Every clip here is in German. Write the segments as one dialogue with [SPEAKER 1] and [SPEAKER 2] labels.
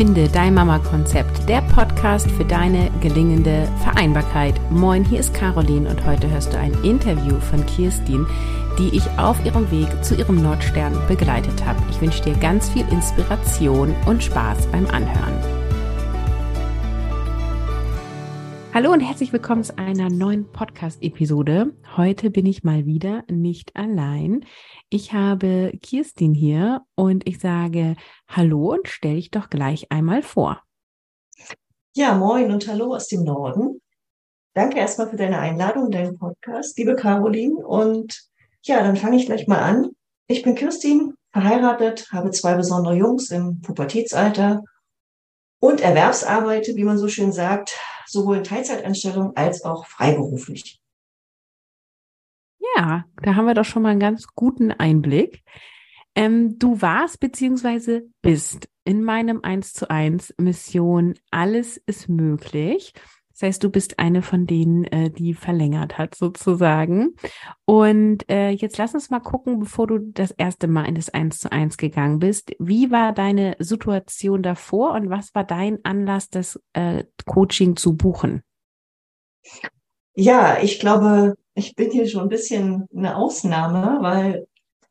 [SPEAKER 1] Finde dein Mama-Konzept, der Podcast für deine gelingende Vereinbarkeit. Moin, hier ist Caroline und heute hörst du ein Interview von Kirstin, die ich auf ihrem Weg zu ihrem Nordstern begleitet habe. Ich wünsche dir ganz viel Inspiration und Spaß beim Anhören. Hallo und herzlich willkommen zu einer neuen Podcast-Episode. Heute bin ich mal wieder nicht allein. Ich habe Kirstin hier und ich sage Hallo und stell dich doch gleich einmal vor.
[SPEAKER 2] Ja, moin und hallo aus dem Norden. Danke erstmal für deine Einladung, deinen Podcast, liebe Caroline. Und ja, dann fange ich gleich mal an. Ich bin Kirstin, verheiratet, habe zwei besondere Jungs im Pubertätsalter und erwerbsarbeite, wie man so schön sagt, sowohl in Teilzeitanstellung als auch freiberuflich.
[SPEAKER 1] Ja, da haben wir doch schon mal einen ganz guten Einblick. Ähm, du warst beziehungsweise bist in meinem 1 zu 1 Mission Alles ist möglich. Das heißt, du bist eine von denen, äh, die verlängert hat, sozusagen. Und äh, jetzt lass uns mal gucken, bevor du das erste Mal in das 1 zu 1 gegangen bist. Wie war deine Situation davor und was war dein Anlass, das äh, Coaching zu buchen?
[SPEAKER 2] Ja, ich glaube, ich bin hier schon ein bisschen eine Ausnahme, weil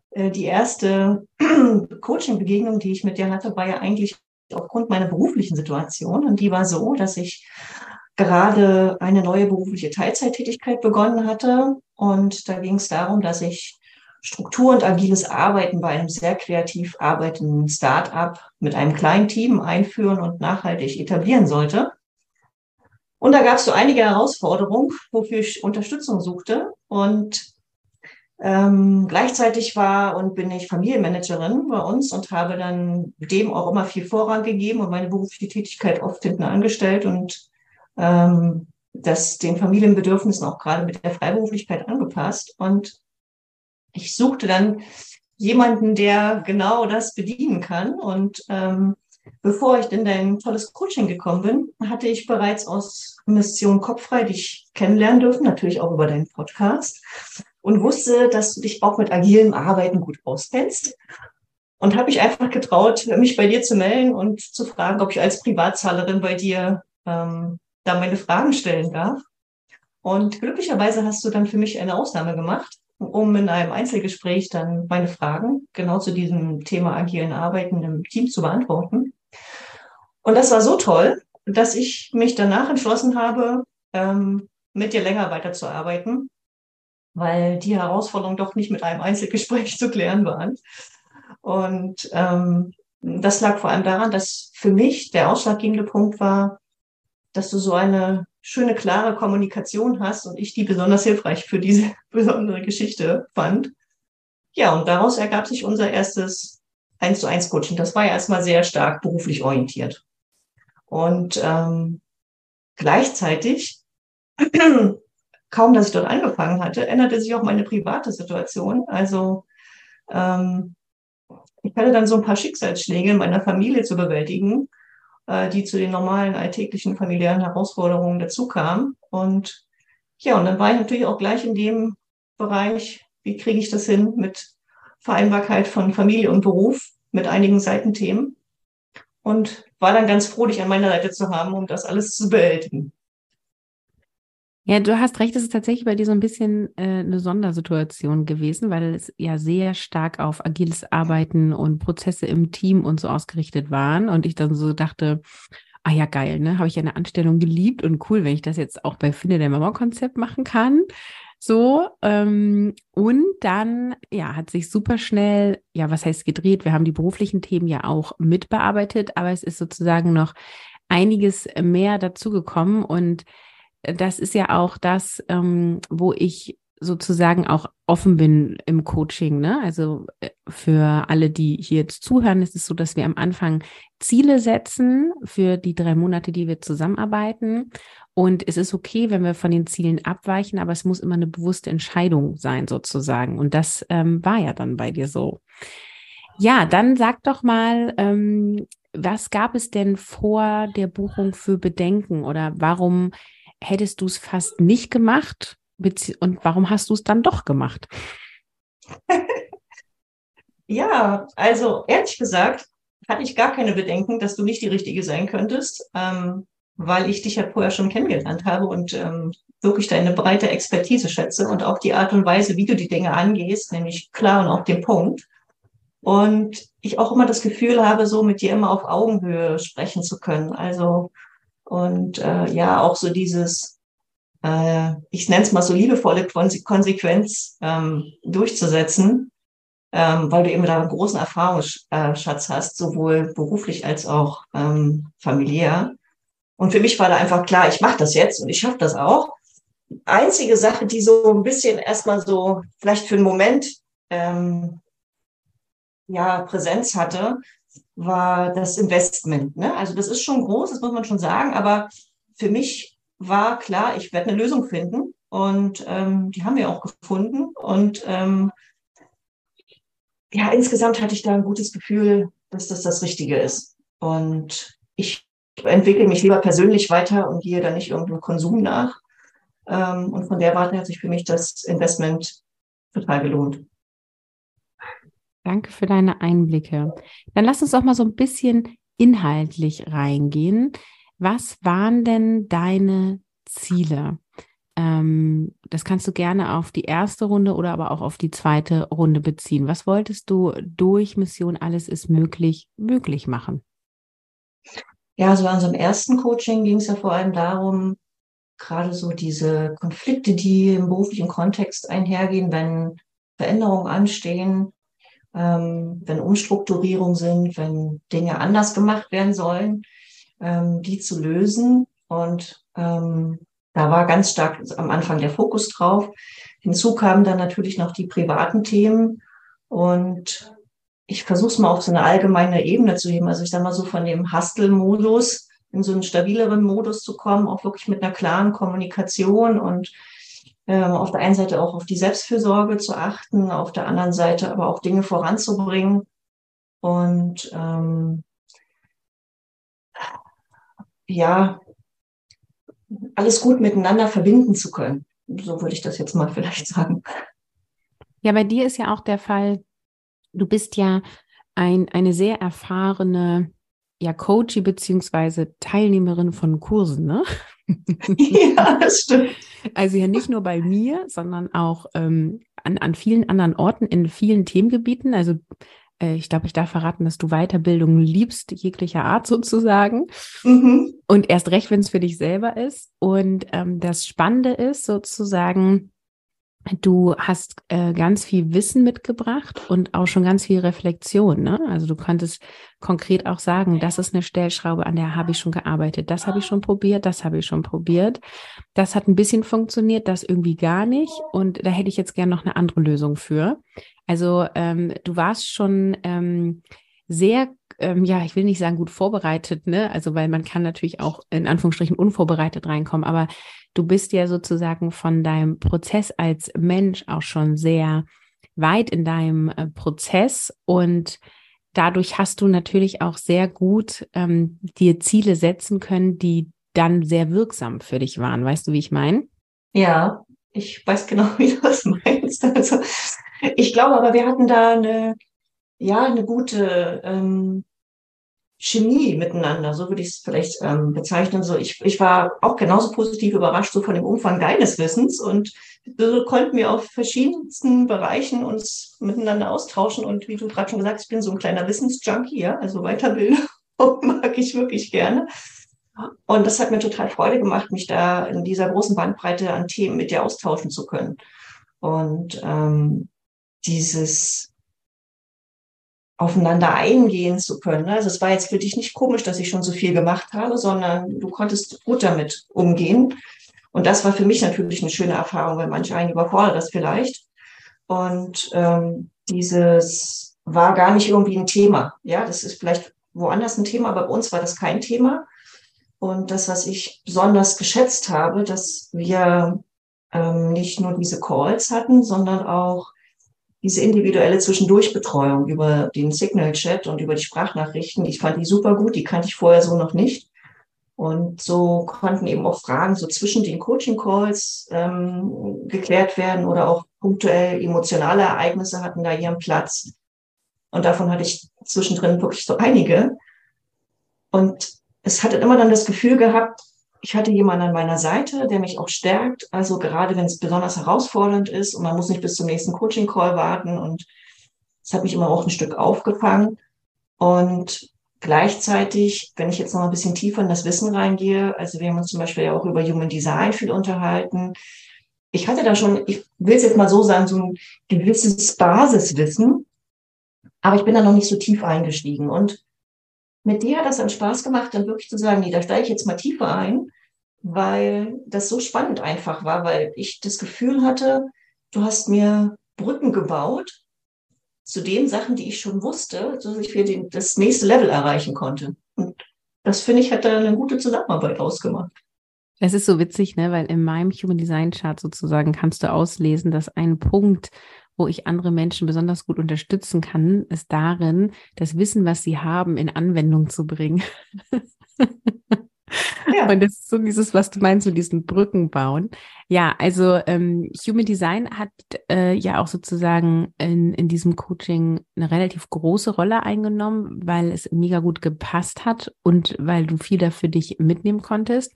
[SPEAKER 2] äh, die erste Coaching-Begegnung, die ich mit dir hatte, war ja eigentlich aufgrund meiner beruflichen Situation. Und die war so, dass ich gerade eine neue berufliche Teilzeittätigkeit begonnen hatte. Und da ging es darum, dass ich Struktur und agiles Arbeiten bei einem sehr kreativ arbeitenden Start-up mit einem kleinen Team einführen und nachhaltig etablieren sollte. Und da gab es so einige Herausforderungen, wofür ich Unterstützung suchte. Und ähm, gleichzeitig war und bin ich Familienmanagerin bei uns und habe dann dem auch immer viel Vorrang gegeben und meine berufliche Tätigkeit oft hinten angestellt und ähm, das den Familienbedürfnissen auch gerade mit der Freiberuflichkeit angepasst. Und ich suchte dann jemanden, der genau das bedienen kann. Und ähm, bevor ich in dein tolles Coaching gekommen bin, hatte ich bereits aus Mission Kopffrei dich kennenlernen dürfen, natürlich auch über deinen Podcast und wusste, dass du dich auch mit agilem Arbeiten gut auskennst. Und habe ich einfach getraut, mich bei dir zu melden und zu fragen, ob ich als Privatzahlerin bei dir ähm, da meine Fragen stellen darf. Und glücklicherweise hast du dann für mich eine Ausnahme gemacht, um in einem Einzelgespräch dann meine Fragen genau zu diesem Thema agilen Arbeiten im Team zu beantworten. Und das war so toll, dass ich mich danach entschlossen habe, ähm, mit dir länger weiterzuarbeiten, weil die Herausforderungen doch nicht mit einem Einzelgespräch zu klären waren. Und ähm, das lag vor allem daran, dass für mich der ausschlaggebende Punkt war, dass du so eine schöne, klare Kommunikation hast und ich die besonders hilfreich für diese besondere Geschichte fand. Ja, und daraus ergab sich unser erstes 1 zu 1 Coaching. Das war ja erstmal sehr stark beruflich orientiert. Und ähm, gleichzeitig, kaum dass ich dort angefangen hatte, änderte sich auch meine private Situation. Also ähm, ich hatte dann so ein paar Schicksalsschläge in meiner Familie zu bewältigen äh, die zu den normalen alltäglichen familiären Herausforderungen dazu kamen. Und ja, und dann war ich natürlich auch gleich in dem Bereich, wie kriege ich das hin mit Vereinbarkeit von Familie und Beruf mit einigen Seitenthemen. Und war dann ganz froh, dich an meiner Seite zu haben, um das alles zu bewältigen.
[SPEAKER 1] Ja, du hast recht, es ist tatsächlich bei dir so ein bisschen äh, eine Sondersituation gewesen, weil es ja sehr stark auf agiles Arbeiten und Prozesse im Team und so ausgerichtet waren. Und ich dann so dachte, ah ja, geil, ne? Habe ich eine Anstellung geliebt und cool, wenn ich das jetzt auch bei Finde der Mama-Konzept machen kann. So, ähm, und dann, ja, hat sich super schnell, ja, was heißt gedreht? Wir haben die beruflichen Themen ja auch mitbearbeitet, aber es ist sozusagen noch einiges mehr dazugekommen und das ist ja auch das, ähm, wo ich sozusagen auch offen bin im Coaching. Ne? Also äh, für alle, die hier jetzt zuhören, ist es so, dass wir am Anfang Ziele setzen für die drei Monate, die wir zusammenarbeiten. Und es ist okay, wenn wir von den Zielen abweichen, aber es muss immer eine bewusste Entscheidung sein, sozusagen. Und das ähm, war ja dann bei dir so. Ja, dann sag doch mal, ähm, was gab es denn vor der Buchung für Bedenken oder warum hättest du es fast nicht gemacht? Und warum hast du es dann doch gemacht?
[SPEAKER 2] ja, also ehrlich gesagt, hatte ich gar keine Bedenken, dass du nicht die Richtige sein könntest, ähm, weil ich dich ja vorher schon kennengelernt habe und ähm, wirklich deine breite Expertise schätze und auch die Art und Weise, wie du die Dinge angehst, nämlich klar und auf den Punkt. Und ich auch immer das Gefühl habe, so mit dir immer auf Augenhöhe sprechen zu können. Also und äh, ja, auch so dieses, äh, ich nenne es mal so liebevolle Konsequenz ähm, durchzusetzen, ähm, weil du eben da einen großen Erfahrungsschatz hast, sowohl beruflich als auch ähm, familiär. Und für mich war da einfach klar, ich mache das jetzt und ich schaffe das auch. Einzige Sache, die so ein bisschen erstmal so vielleicht für einen Moment ähm, ja Präsenz hatte, war das Investment. Ne? Also das ist schon groß, das muss man schon sagen, aber für mich war klar, ich werde eine Lösung finden und ähm, die haben wir auch gefunden und ähm, ja, insgesamt hatte ich da ein gutes Gefühl, dass das das Richtige ist. Und ich entwickle mich lieber persönlich weiter und gehe da nicht irgendeinem Konsum nach. Ähm, und von der Warte hat sich für mich das Investment total gelohnt.
[SPEAKER 1] Danke für deine Einblicke. Dann lass uns doch mal so ein bisschen inhaltlich reingehen. Was waren denn deine Ziele? Ähm, das kannst du gerne auf die erste Runde oder aber auch auf die zweite Runde beziehen. Was wolltest du durch Mission Alles ist möglich möglich machen?
[SPEAKER 2] Ja, also bei unserem ersten Coaching ging es ja vor allem darum, gerade so diese Konflikte, die im beruflichen Kontext einhergehen, wenn Veränderungen anstehen, ähm, wenn Umstrukturierungen sind, wenn Dinge anders gemacht werden sollen, ähm, die zu lösen. Und ähm, da war ganz stark am Anfang der Fokus drauf. Hinzu kamen dann natürlich noch die privaten Themen. Und ich versuche es mal auf so eine allgemeine Ebene zu heben. Also ich sage mal so von dem Hustle-Modus in so einen stabileren Modus zu kommen, auch wirklich mit einer klaren Kommunikation und auf der einen Seite auch auf die Selbstfürsorge zu achten, auf der anderen Seite aber auch Dinge voranzubringen und ähm, ja, alles gut miteinander verbinden zu können. So würde ich das jetzt mal vielleicht sagen.
[SPEAKER 1] Ja, bei dir ist ja auch der Fall, du bist ja ein, eine sehr erfahrene ja, Coachie beziehungsweise Teilnehmerin von Kursen, ne?
[SPEAKER 2] Ja, das stimmt.
[SPEAKER 1] Also ja nicht nur bei mir, sondern auch ähm, an, an vielen anderen Orten in vielen Themengebieten. Also äh, ich glaube, ich darf verraten, dass du Weiterbildung liebst, jeglicher Art sozusagen. Mhm. Und erst recht, wenn es für dich selber ist. Und ähm, das Spannende ist sozusagen, Du hast äh, ganz viel Wissen mitgebracht und auch schon ganz viel Reflexion. Ne? Also du konntest konkret auch sagen, das ist eine Stellschraube, an der habe ich schon gearbeitet, das habe ich schon probiert, das habe ich schon probiert. Das hat ein bisschen funktioniert, das irgendwie gar nicht. Und da hätte ich jetzt gerne noch eine andere Lösung für. Also ähm, du warst schon ähm, sehr ähm, ja, ich will nicht sagen gut vorbereitet, ne? Also weil man kann natürlich auch in Anführungsstrichen unvorbereitet reinkommen, aber du bist ja sozusagen von deinem Prozess als Mensch auch schon sehr weit in deinem äh, Prozess und dadurch hast du natürlich auch sehr gut ähm, dir Ziele setzen können, die dann sehr wirksam für dich waren. Weißt du, wie ich meine?
[SPEAKER 2] Ja, ich weiß genau, wie du das meinst. Also ich glaube aber, wir hatten da eine, ja, eine gute ähm, Chemie miteinander, so würde ich es vielleicht ähm, bezeichnen. So, ich, ich war auch genauso positiv überrascht so von dem Umfang deines Wissens und so konnten wir auf verschiedensten Bereichen uns miteinander austauschen. Und wie du gerade schon gesagt hast, ich bin so ein kleiner Wissensjunkie, ja, also Weiterbildung mag ich wirklich gerne. Und das hat mir total Freude gemacht, mich da in dieser großen Bandbreite an Themen mit dir austauschen zu können. Und ähm, dieses aufeinander eingehen zu können. Also es war jetzt für dich nicht komisch, dass ich schon so viel gemacht habe, sondern du konntest gut damit umgehen. Und das war für mich natürlich eine schöne Erfahrung, weil manche einen überfordert das vielleicht. Und ähm, dieses war gar nicht irgendwie ein Thema. Ja, das ist vielleicht woanders ein Thema, aber bei uns war das kein Thema. Und das, was ich besonders geschätzt habe, dass wir ähm, nicht nur diese Calls hatten, sondern auch diese individuelle Zwischendurchbetreuung über den Signal-Chat und über die Sprachnachrichten, ich fand die super gut, die kannte ich vorher so noch nicht. Und so konnten eben auch Fragen so zwischen den Coaching-Calls ähm, geklärt werden oder auch punktuell emotionale Ereignisse hatten da ihren Platz. Und davon hatte ich zwischendrin wirklich so einige. Und es hatte immer dann das Gefühl gehabt, ich hatte jemanden an meiner Seite, der mich auch stärkt. Also gerade wenn es besonders herausfordernd ist und man muss nicht bis zum nächsten Coaching-Call warten. Und es hat mich immer auch ein Stück aufgefangen. Und gleichzeitig, wenn ich jetzt noch ein bisschen tiefer in das Wissen reingehe, also wir haben uns zum Beispiel ja auch über Human Design viel unterhalten. Ich hatte da schon, ich will es jetzt mal so sagen, so ein gewisses Basiswissen, aber ich bin da noch nicht so tief eingestiegen. Und mit dir hat das dann Spaß gemacht, dann wirklich zu sagen, nee, da steige ich jetzt mal tiefer ein, weil das so spannend einfach war, weil ich das Gefühl hatte, du hast mir Brücken gebaut zu den Sachen, die ich schon wusste, dass ich für den, das nächste Level erreichen konnte. Und das finde ich, hat da eine gute Zusammenarbeit ausgemacht.
[SPEAKER 1] Es ist so witzig, ne, weil in meinem Human Design Chart sozusagen kannst du auslesen, dass ein Punkt, wo ich andere Menschen besonders gut unterstützen kann, ist darin, das Wissen, was sie haben, in Anwendung zu bringen. Ja. Und das ist so dieses, was du meinst, so diesen Brücken bauen. Ja, also ähm, Human Design hat äh, ja auch sozusagen in, in diesem Coaching eine relativ große Rolle eingenommen, weil es mega gut gepasst hat und weil du viel da für dich mitnehmen konntest.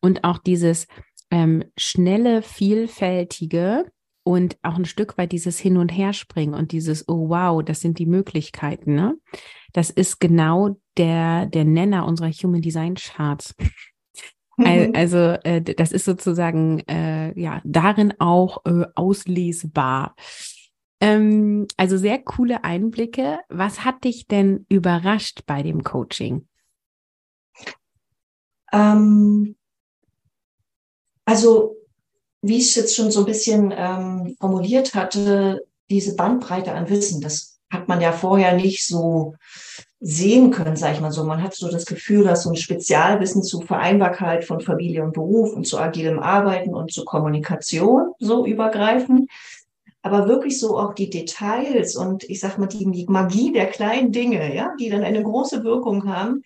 [SPEAKER 1] Und auch dieses ähm, schnelle, vielfältige und auch ein Stück weit dieses Hin- und Herspringen und dieses, oh wow, das sind die Möglichkeiten, ne? Das ist genau der, der Nenner unserer Human Design Charts. Also äh, das ist sozusagen äh, ja darin auch äh, auslesbar. Ähm, also sehr coole Einblicke. Was hat dich denn überrascht bei dem Coaching?
[SPEAKER 2] Ähm, also wie ich es jetzt schon so ein bisschen ähm, formuliert hatte, diese Bandbreite an Wissen, das hat man ja vorher nicht so sehen können, sage ich mal so. Man hat so das Gefühl, dass so ein Spezialwissen zu Vereinbarkeit von Familie und Beruf und zu agilem Arbeiten und zu Kommunikation so übergreifend. Aber wirklich so auch die Details und ich sag mal die Magie der kleinen Dinge, ja, die dann eine große Wirkung haben,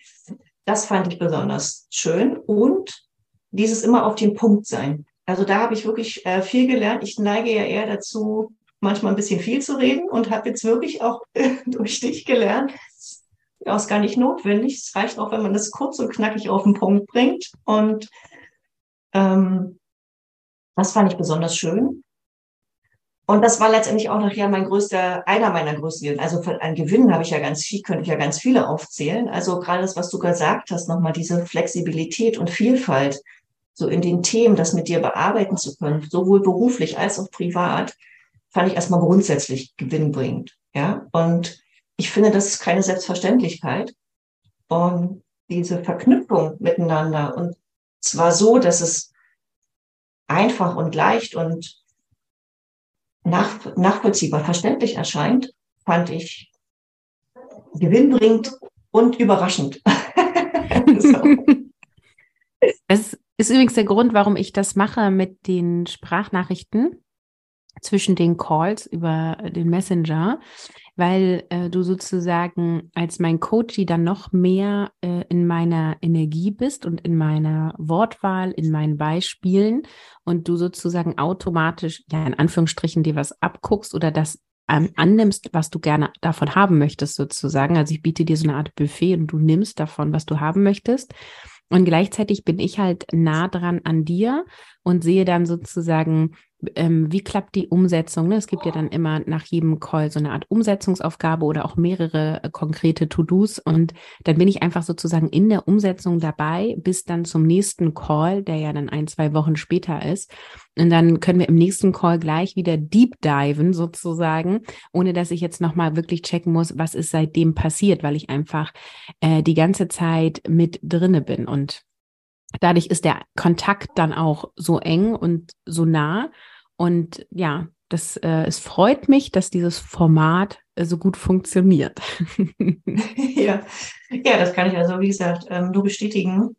[SPEAKER 2] das fand ich besonders schön. Und dieses immer auf den Punkt sein. Also da habe ich wirklich äh, viel gelernt. Ich neige ja eher dazu, manchmal ein bisschen viel zu reden und habe jetzt wirklich auch durch dich gelernt, ja, ist gar nicht notwendig. Es reicht auch, wenn man das kurz und knackig auf den Punkt bringt. Und ähm, das fand ich besonders schön. Und das war letztendlich auch nachher mein größter, einer meiner größten, also an Gewinnen habe ich ja ganz viel, könnte ich ja ganz viele aufzählen. Also gerade das, was du gesagt hast, nochmal diese Flexibilität und Vielfalt, so in den Themen, das mit dir bearbeiten zu können, sowohl beruflich als auch privat, fand ich erstmal grundsätzlich gewinnbringend. Ja, und ich finde, das ist keine Selbstverständlichkeit. Und diese Verknüpfung miteinander und zwar so, dass es einfach und leicht und nach, nachvollziehbar, verständlich erscheint, fand ich gewinnbringend und überraschend.
[SPEAKER 1] Es ist übrigens der Grund, warum ich das mache mit den Sprachnachrichten zwischen den Calls über den Messenger, weil äh, du sozusagen als mein Coachie dann noch mehr äh, in meiner Energie bist und in meiner Wortwahl, in meinen Beispielen und du sozusagen automatisch, ja, in Anführungsstrichen dir was abguckst oder das ähm, annimmst, was du gerne davon haben möchtest, sozusagen. Also ich biete dir so eine Art Buffet und du nimmst davon, was du haben möchtest. Und gleichzeitig bin ich halt nah dran an dir und sehe dann sozusagen, ähm, wie klappt die Umsetzung? Ne? Es gibt ja dann immer nach jedem Call so eine Art Umsetzungsaufgabe oder auch mehrere äh, konkrete To-Dos. Und dann bin ich einfach sozusagen in der Umsetzung dabei, bis dann zum nächsten Call, der ja dann ein, zwei Wochen später ist. Und dann können wir im nächsten Call gleich wieder deep diven sozusagen, ohne dass ich jetzt nochmal wirklich checken muss, was ist seitdem passiert, weil ich einfach äh, die ganze Zeit mit drinne bin. Und dadurch ist der Kontakt dann auch so eng und so nah. Und ja, das, äh, es freut mich, dass dieses Format äh, so gut funktioniert.
[SPEAKER 2] ja. ja, das kann ich also, wie gesagt, ähm, nur bestätigen.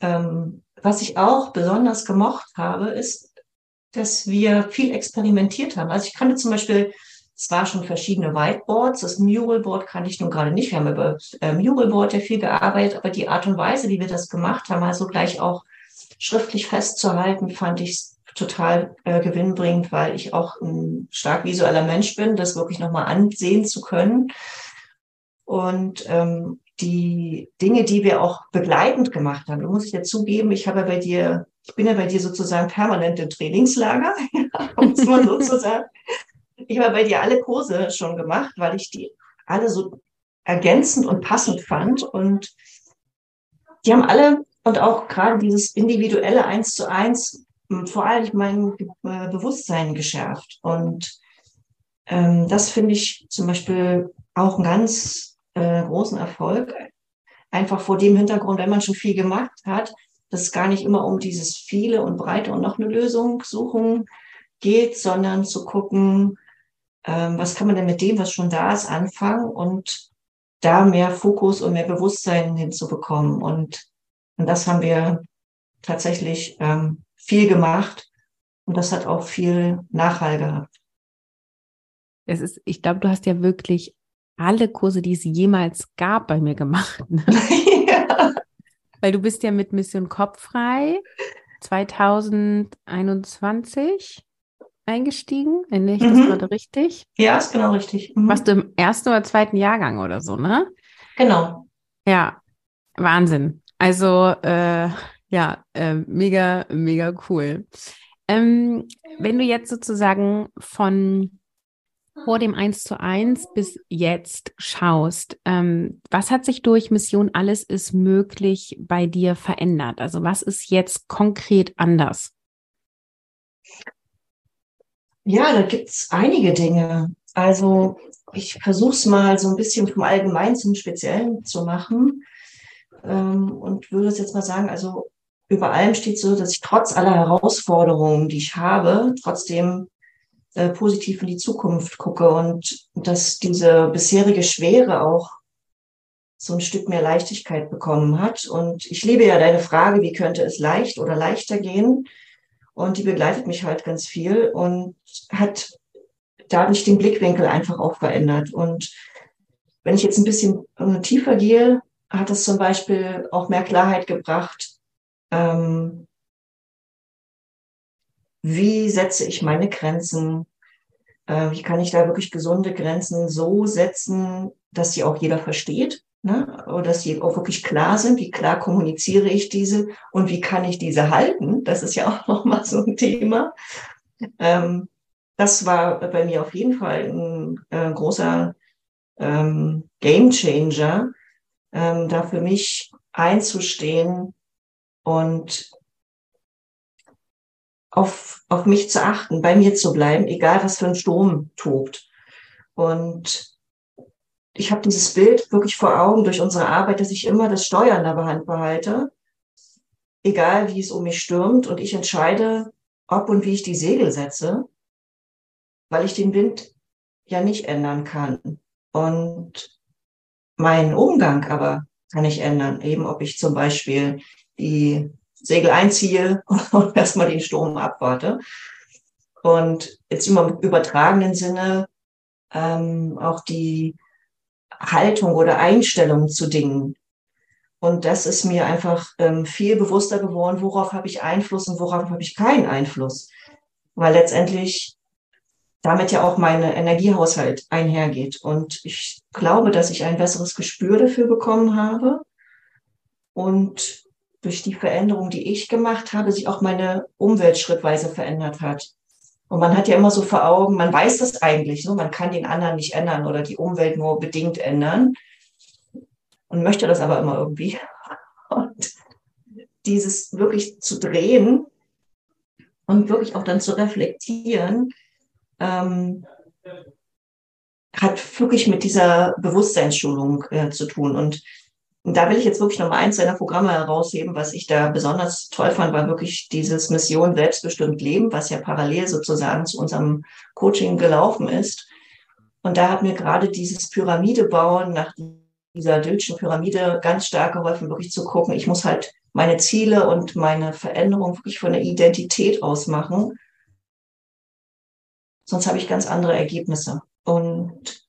[SPEAKER 2] Ähm, was ich auch besonders gemocht habe, ist, dass wir viel experimentiert haben. Also ich kannte zum Beispiel zwar schon verschiedene Whiteboards, das Muralboard kann ich nun gerade nicht, wir haben über äh, Muralboard ja viel gearbeitet, aber die Art und Weise, wie wir das gemacht haben, also gleich auch schriftlich festzuhalten, fand ich total äh, gewinnbringend, weil ich auch ein stark visueller Mensch bin, das wirklich nochmal ansehen zu können. Und ähm, die Dinge, die wir auch begleitend gemacht haben, da muss ich ja zugeben, ich habe bei dir, ich bin ja bei dir sozusagen permanent im Trainingslager, um es mal so zu sagen. Ich habe bei dir alle Kurse schon gemacht, weil ich die alle so ergänzend und passend fand. Und die haben alle und auch gerade dieses individuelle Eins zu eins vor allem mein äh, Bewusstsein geschärft. Und ähm, das finde ich zum Beispiel auch einen ganz äh, großen Erfolg. Einfach vor dem Hintergrund, wenn man schon viel gemacht hat, dass es gar nicht immer um dieses viele und breite und noch eine Lösung suchen geht, sondern zu gucken, ähm, was kann man denn mit dem, was schon da ist, anfangen und da mehr Fokus und mehr Bewusstsein hinzubekommen. Und, und das haben wir tatsächlich ähm, viel gemacht und das hat auch viel Nachhall gehabt.
[SPEAKER 1] Es ist, ich glaube, du hast ja wirklich alle Kurse, die es jemals gab, bei mir gemacht. Ne? ja. Weil du bist ja mit Mission Kopffrei 2021 eingestiegen. Erinnere ich mhm. das gerade richtig?
[SPEAKER 2] Ja, ist genau richtig.
[SPEAKER 1] Mhm. Warst du im ersten oder zweiten Jahrgang oder so, ne?
[SPEAKER 2] Genau.
[SPEAKER 1] Ja, Wahnsinn. Also, äh, ja, äh, mega, mega cool. Ähm, wenn du jetzt sozusagen von vor dem 1 zu 1 bis jetzt schaust, ähm, was hat sich durch Mission Alles ist möglich bei dir verändert? Also was ist jetzt konkret anders?
[SPEAKER 2] Ja, da gibt's einige Dinge. Also ich versuche es mal so ein bisschen vom Allgemeinen zum Speziellen zu machen ähm, und würde es jetzt mal sagen, also über allem steht so, dass ich trotz aller Herausforderungen, die ich habe, trotzdem äh, positiv in die Zukunft gucke und dass diese bisherige Schwere auch so ein Stück mehr Leichtigkeit bekommen hat. Und ich liebe ja deine Frage, wie könnte es leicht oder leichter gehen? Und die begleitet mich halt ganz viel und hat dadurch den Blickwinkel einfach auch verändert. Und wenn ich jetzt ein bisschen tiefer gehe, hat es zum Beispiel auch mehr Klarheit gebracht, ähm, wie setze ich meine Grenzen? Äh, wie kann ich da wirklich gesunde Grenzen so setzen, dass sie auch jeder versteht? Ne? Oder dass sie auch wirklich klar sind, wie klar kommuniziere ich diese und wie kann ich diese halten? Das ist ja auch nochmal so ein Thema. Ähm, das war bei mir auf jeden Fall ein äh, großer ähm, Game Changer, ähm, da für mich einzustehen und auf, auf mich zu achten, bei mir zu bleiben, egal was für ein Sturm tobt. Und ich habe dieses Bild wirklich vor Augen durch unsere Arbeit, dass ich immer das Steuer in der Hand behalte, egal wie es um mich stürmt und ich entscheide, ob und wie ich die Segel setze, weil ich den Wind ja nicht ändern kann. Und meinen Umgang aber kann ich ändern, eben ob ich zum Beispiel die Segel einziehe und erstmal den Sturm abwarte. Und jetzt immer im übertragenen Sinne ähm, auch die Haltung oder Einstellung zu Dingen. Und das ist mir einfach ähm, viel bewusster geworden, worauf habe ich Einfluss und worauf habe ich keinen Einfluss. Weil letztendlich damit ja auch mein Energiehaushalt einhergeht. Und ich glaube, dass ich ein besseres Gespür dafür bekommen habe und durch die Veränderung, die ich gemacht habe, sich auch meine Umwelt schrittweise verändert hat. Und man hat ja immer so vor Augen, man weiß das eigentlich, so, man kann den anderen nicht ändern oder die Umwelt nur bedingt ändern und möchte das aber immer irgendwie. Und dieses wirklich zu drehen und wirklich auch dann zu reflektieren, ähm, hat wirklich mit dieser Bewusstseinsschulung äh, zu tun. Und und da will ich jetzt wirklich nochmal eins seiner Programme herausheben, was ich da besonders toll fand, war wirklich dieses Mission selbstbestimmt Leben, was ja parallel sozusagen zu unserem Coaching gelaufen ist. Und da hat mir gerade dieses Pyramide bauen nach dieser Dülschen Pyramide ganz stark geholfen, wirklich zu gucken, ich muss halt meine Ziele und meine Veränderung wirklich von der Identität aus machen. Sonst habe ich ganz andere Ergebnisse. Und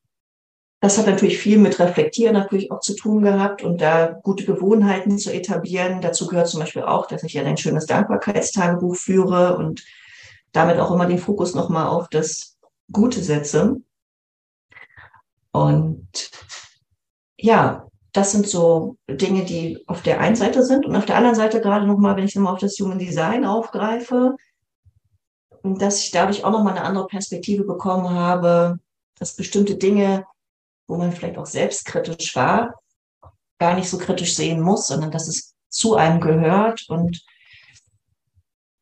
[SPEAKER 2] das hat natürlich viel mit Reflektieren natürlich auch zu tun gehabt und da gute Gewohnheiten zu etablieren. Dazu gehört zum Beispiel auch, dass ich ja ein schönes Dankbarkeitstagebuch führe und damit auch immer den Fokus nochmal auf das Gute setze. Und ja, das sind so Dinge, die auf der einen Seite sind und auf der anderen Seite gerade nochmal, wenn ich nochmal auf das Human Design aufgreife, dass ich dadurch auch nochmal eine andere Perspektive bekommen habe, dass bestimmte Dinge, wo man vielleicht auch selbstkritisch war, gar nicht so kritisch sehen muss, sondern dass es zu einem gehört und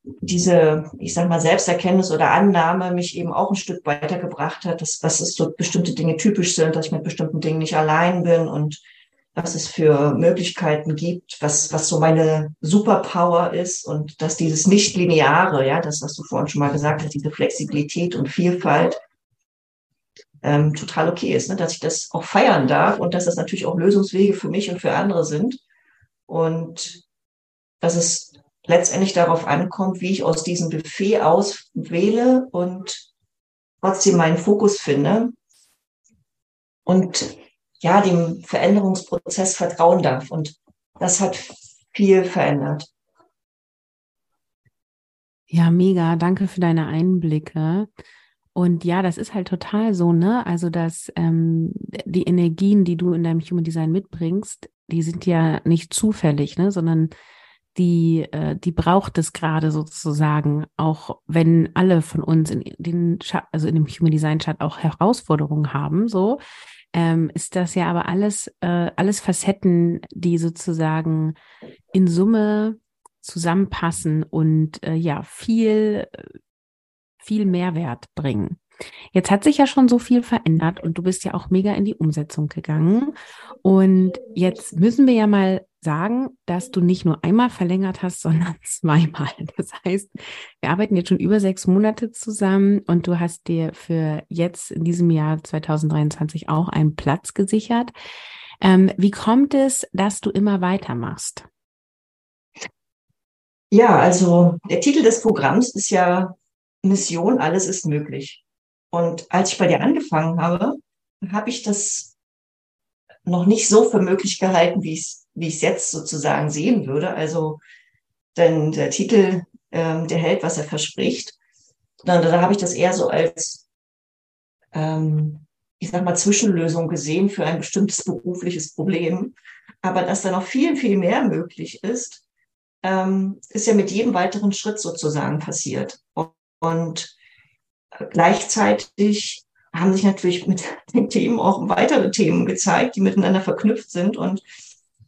[SPEAKER 2] diese, ich sag mal, Selbsterkenntnis oder Annahme mich eben auch ein Stück weitergebracht hat, dass, dass es so bestimmte Dinge typisch sind, dass ich mit bestimmten Dingen nicht allein bin und was es für Möglichkeiten gibt, was, was so meine Superpower ist und dass dieses Nicht-Lineare, ja, das, was du vorhin schon mal gesagt hast, diese Flexibilität und Vielfalt ähm, total okay ist, ne? dass ich das auch feiern darf und dass das natürlich auch Lösungswege für mich und für andere sind und dass es letztendlich darauf ankommt, wie ich aus diesem Buffet auswähle und trotzdem meinen Fokus finde und ja, dem Veränderungsprozess vertrauen darf. Und das hat viel verändert.
[SPEAKER 1] Ja, mega. Danke für deine Einblicke. Und ja, das ist halt total so, ne? Also, dass ähm, die Energien, die du in deinem Human Design mitbringst, die sind ja nicht zufällig, ne? Sondern die, äh, die braucht es gerade sozusagen, auch wenn alle von uns in den, also in dem Human Design Chat auch Herausforderungen haben, so, ähm, ist das ja aber alles, äh, alles Facetten, die sozusagen in Summe zusammenpassen und äh, ja, viel, viel Mehrwert bringen. Jetzt hat sich ja schon so viel verändert und du bist ja auch mega in die Umsetzung gegangen. Und jetzt müssen wir ja mal sagen, dass du nicht nur einmal verlängert hast, sondern zweimal. Das heißt, wir arbeiten jetzt schon über sechs Monate zusammen und du hast dir für jetzt in diesem Jahr 2023 auch einen Platz gesichert. Ähm, wie kommt es, dass du immer weitermachst?
[SPEAKER 2] Ja, also der Titel des Programms ist ja Mission, alles ist möglich. Und als ich bei dir angefangen habe, habe ich das noch nicht so für möglich gehalten, wie ich es wie ich es jetzt sozusagen sehen würde. Also, denn der Titel, ähm, der hält, was er verspricht. Dann, da habe ich das eher so als, ähm, ich sag mal, Zwischenlösung gesehen für ein bestimmtes berufliches Problem. Aber dass da noch viel, viel mehr möglich ist, ähm, ist ja mit jedem weiteren Schritt sozusagen passiert. Und, und gleichzeitig haben sich natürlich mit den Themen auch weitere Themen gezeigt, die miteinander verknüpft sind. Und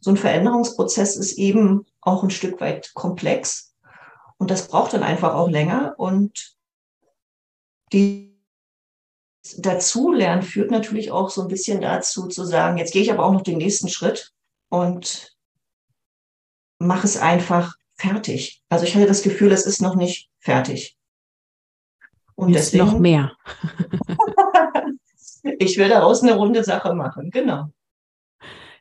[SPEAKER 2] so ein Veränderungsprozess ist eben auch ein Stück weit komplex. Und das braucht dann einfach auch länger. Und die Dazulernen führt natürlich auch so ein bisschen dazu zu sagen, jetzt gehe ich aber auch noch den nächsten Schritt und mache es einfach fertig. Also ich hatte das Gefühl, es ist noch nicht fertig.
[SPEAKER 1] Und Jetzt deswegen, noch mehr.
[SPEAKER 2] ich will daraus eine runde Sache machen, genau.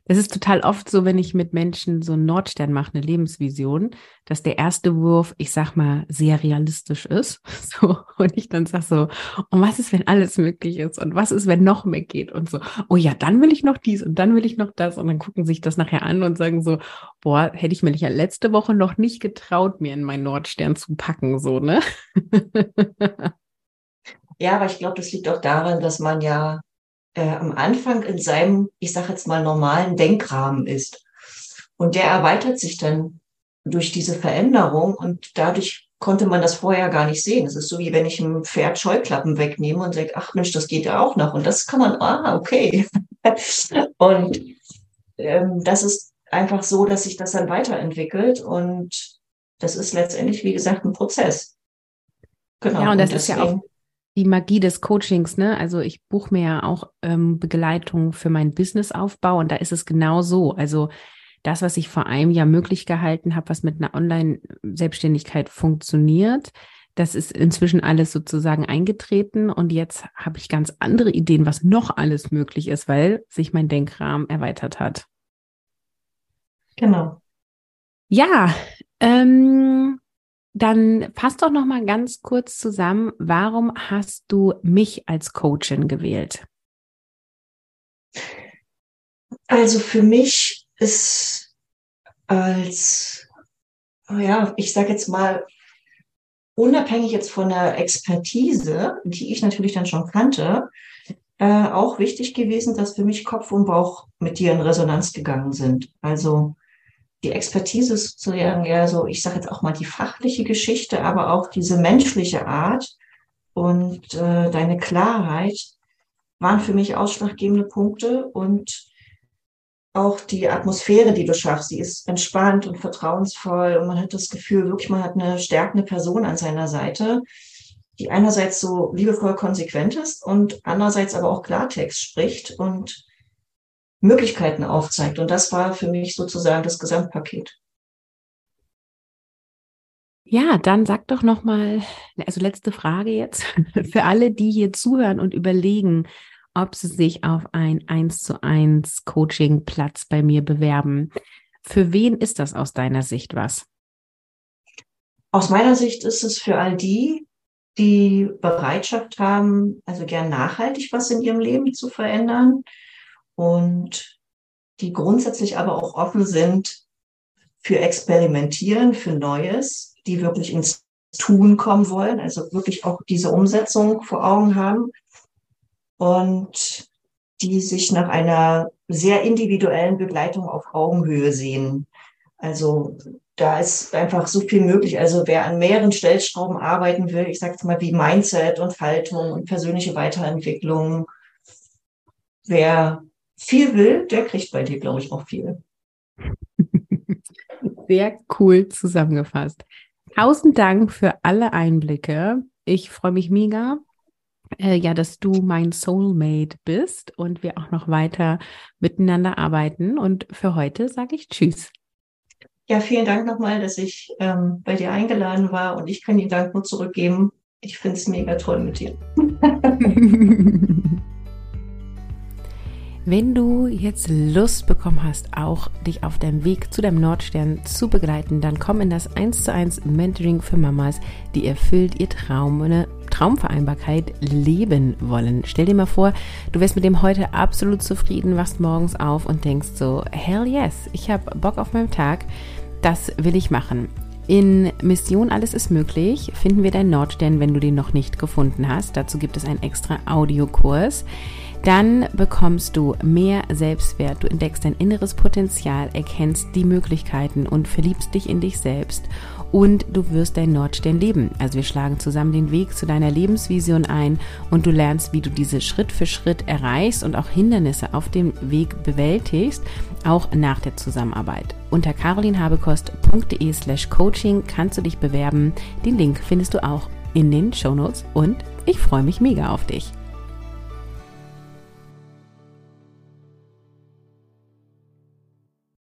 [SPEAKER 1] Das ist total oft so, wenn ich mit Menschen so einen Nordstern mache, eine Lebensvision, dass der erste Wurf, ich sag mal, sehr realistisch ist. So, und ich dann sag so, und was ist, wenn alles möglich ist? Und was ist, wenn noch mehr geht? Und so, oh ja, dann will ich noch dies und dann will ich noch das. Und dann gucken sich das nachher an und sagen so, boah, hätte ich mir ja letzte Woche noch nicht getraut, mir in meinen Nordstern zu packen, so, ne?
[SPEAKER 2] Ja, aber ich glaube, das liegt auch daran, dass man ja äh, am Anfang in seinem, ich sage jetzt mal, normalen Denkrahmen ist. Und der erweitert sich dann durch diese Veränderung und dadurch konnte man das vorher gar nicht sehen. Es ist so, wie wenn ich ein Pferd Scheuklappen wegnehme und sage, ach Mensch, das geht ja auch noch. Und das kann man, ah, okay. und ähm, das ist einfach so, dass sich das dann weiterentwickelt und das ist letztendlich, wie gesagt, ein Prozess.
[SPEAKER 1] Genau. Ja, und das und deswegen, ist ja auch die Magie des Coachings, ne? Also ich buche mir ja auch ähm, Begleitung für meinen Businessaufbau und da ist es genau so. Also das, was ich vor einem Jahr möglich gehalten habe, was mit einer Online-Selbstständigkeit funktioniert, das ist inzwischen alles sozusagen eingetreten und jetzt habe ich ganz andere Ideen, was noch alles möglich ist, weil sich mein Denkrahmen erweitert hat.
[SPEAKER 2] Genau.
[SPEAKER 1] Ja, ähm, dann fass doch noch mal ganz kurz zusammen, warum hast du mich als Coachin gewählt?
[SPEAKER 2] Also für mich ist als, ja, ich sage jetzt mal, unabhängig jetzt von der Expertise, die ich natürlich dann schon kannte, äh, auch wichtig gewesen, dass für mich Kopf und Bauch mit dir in Resonanz gegangen sind. Also die Expertise sozusagen, ja, so, ich sage jetzt auch mal die fachliche Geschichte, aber auch diese menschliche Art und äh, deine Klarheit waren für mich ausschlaggebende Punkte und auch die Atmosphäre, die du schaffst, sie ist entspannt und vertrauensvoll und man hat das Gefühl, wirklich, man hat eine stärkende Person an seiner Seite, die einerseits so liebevoll konsequent ist und andererseits aber auch Klartext spricht und Möglichkeiten aufzeigt. Und das war für mich sozusagen das Gesamtpaket.
[SPEAKER 1] Ja, dann sag doch noch mal, also letzte Frage jetzt für alle, die hier zuhören und überlegen, ob sie sich auf ein 1 zu 1 Coaching Platz bei mir bewerben. Für wen ist das aus deiner Sicht was?
[SPEAKER 2] Aus meiner Sicht ist es für all die, die Bereitschaft haben, also gern nachhaltig was in ihrem Leben zu verändern und die grundsätzlich aber auch offen sind für Experimentieren, für Neues, die wirklich ins Tun kommen wollen, also wirklich auch diese Umsetzung vor Augen haben und die sich nach einer sehr individuellen Begleitung auf Augenhöhe sehen. Also da ist einfach so viel möglich. Also wer an mehreren Stellschrauben arbeiten will, ich sage jetzt mal wie Mindset und Faltung und persönliche Weiterentwicklung, wer viel will, der kriegt bei dir, glaube ich, auch viel.
[SPEAKER 1] Sehr cool zusammengefasst. Tausend Dank für alle Einblicke. Ich freue mich mega, äh, ja, dass du mein Soulmate bist und wir auch noch weiter miteinander arbeiten. Und für heute sage ich Tschüss.
[SPEAKER 2] Ja, vielen Dank nochmal, dass ich ähm, bei dir eingeladen war und ich kann den Dank nur zurückgeben. Ich finde es mega toll mit dir.
[SPEAKER 1] Wenn du jetzt Lust bekommen hast, auch dich auf deinem Weg zu deinem Nordstern zu begleiten, dann komm in das 1 zu 1 Mentoring für Mamas, die erfüllt ihr Traum, eine Traumvereinbarkeit leben wollen. Stell dir mal vor, du wärst mit dem heute absolut zufrieden, wachst morgens auf und denkst so, hell yes, ich habe Bock auf meinen Tag, das will ich machen. In Mission Alles ist möglich finden wir deinen Nordstern, wenn du den noch nicht gefunden hast. Dazu gibt es einen extra Audiokurs. Dann bekommst du mehr Selbstwert, du entdeckst dein inneres Potenzial, erkennst die Möglichkeiten und verliebst dich in dich selbst und du wirst dein Nordstern leben. Also wir schlagen zusammen den Weg zu deiner Lebensvision ein und du lernst, wie du diese Schritt für Schritt erreichst und auch Hindernisse auf dem Weg bewältigst, auch nach der Zusammenarbeit. Unter carolinhabekost.de slash coaching kannst du dich bewerben. Den Link findest du auch in den Shownotes und ich freue mich mega auf dich.